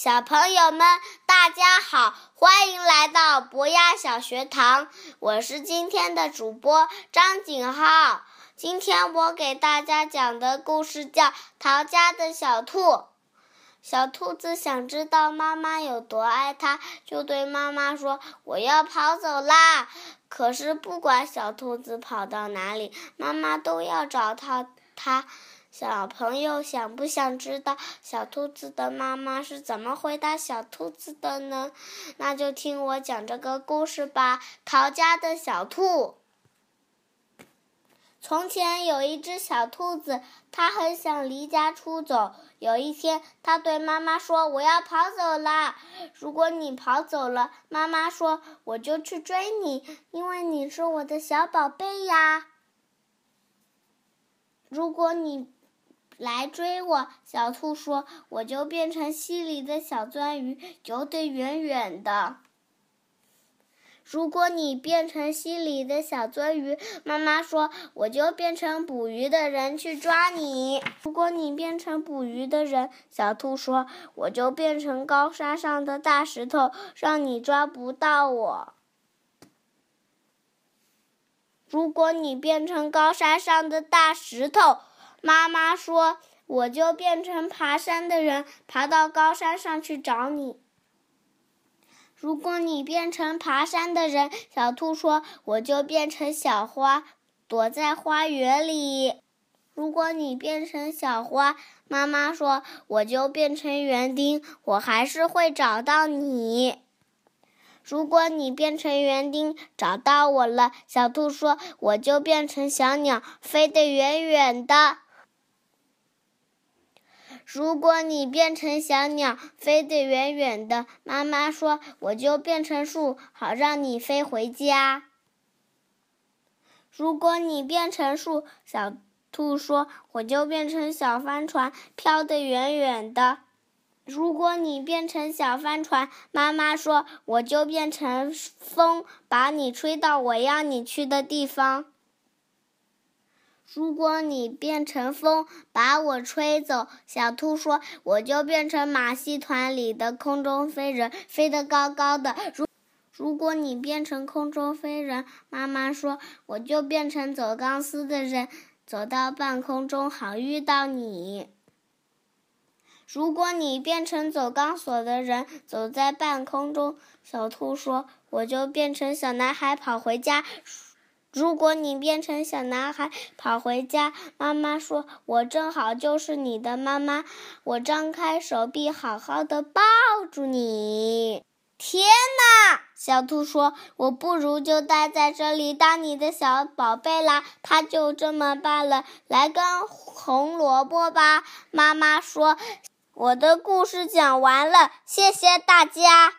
小朋友们，大家好，欢迎来到博雅小学堂。我是今天的主播张景浩。今天我给大家讲的故事叫《逃家的小兔》。小兔子想知道妈妈有多爱它，就对妈妈说：“我要跑走啦！”可是不管小兔子跑到哪里，妈妈都要找到它。小朋友想不想知道小兔子的妈妈是怎么回答小兔子的呢？那就听我讲这个故事吧。逃家的小兔。从前有一只小兔子，它很想离家出走。有一天，它对妈妈说：“我要跑走啦！如果你跑走了，妈妈说我就去追你，因为你是我的小宝贝呀。如果你……”来追我，小兔说：“我就变成溪里的小钻鱼，游得远远的。”如果你变成溪里的小钻鱼，妈妈说：“我就变成捕鱼的人去抓你。”如果你变成捕鱼的人，小兔说：“我就变成高山上的大石头，让你抓不到我。”如果你变成高山上的大石头，妈妈说：“我就变成爬山的人，爬到高山上去找你。”如果你变成爬山的人，小兔说：“我就变成小花，躲在花园里。”如果你变成小花，妈妈说：“我就变成园丁，我还是会找到你。”如果你变成园丁找到我了，小兔说：“我就变成小鸟，飞得远远的。”如果你变成小鸟，飞得远远的，妈妈说：“我就变成树，好让你飞回家。”如果你变成树，小兔说：“我就变成小帆船，飘得远远的。”如果你变成小帆船，妈妈说：“我就变成风，把你吹到我要你去的地方。”如果你变成风把我吹走，小兔说：“我就变成马戏团里的空中飞人，飞得高高的。”如如果你变成空中飞人，妈妈说：“我就变成走钢丝的人，走到半空中好遇到你。”如果你变成走钢索的人，走在半空中，小兔说：“我就变成小男孩跑回家。”如果你变成小男孩跑回家，妈妈说：“我正好就是你的妈妈，我张开手臂，好好的抱住你。”天哪！小兔说：“我不如就待在这里当你的小宝贝啦。”它就这么办了。来根红萝卜吧，妈妈说：“我的故事讲完了，谢谢大家。”